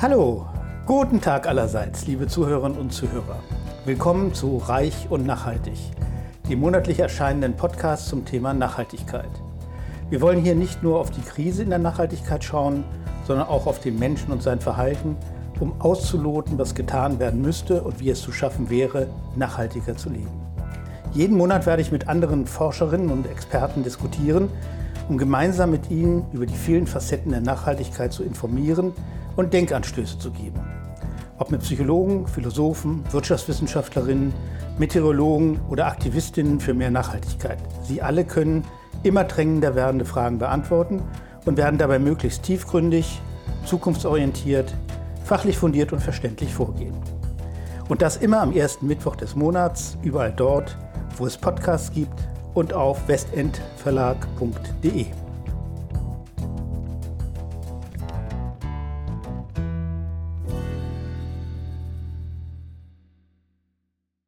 Hallo, guten Tag allerseits, liebe Zuhörerinnen und Zuhörer. Willkommen zu Reich und Nachhaltig, dem monatlich erscheinenden Podcast zum Thema Nachhaltigkeit. Wir wollen hier nicht nur auf die Krise in der Nachhaltigkeit schauen, sondern auch auf den Menschen und sein Verhalten, um auszuloten, was getan werden müsste und wie es zu schaffen wäre, nachhaltiger zu leben. Jeden Monat werde ich mit anderen Forscherinnen und Experten diskutieren, um gemeinsam mit ihnen über die vielen Facetten der Nachhaltigkeit zu informieren und Denkanstöße zu geben. Ob mit Psychologen, Philosophen, Wirtschaftswissenschaftlerinnen, Meteorologen oder Aktivistinnen für mehr Nachhaltigkeit. Sie alle können immer drängender werdende Fragen beantworten und werden dabei möglichst tiefgründig, zukunftsorientiert, fachlich fundiert und verständlich vorgehen. Und das immer am ersten Mittwoch des Monats, überall dort, wo es Podcasts gibt und auf westendverlag.de.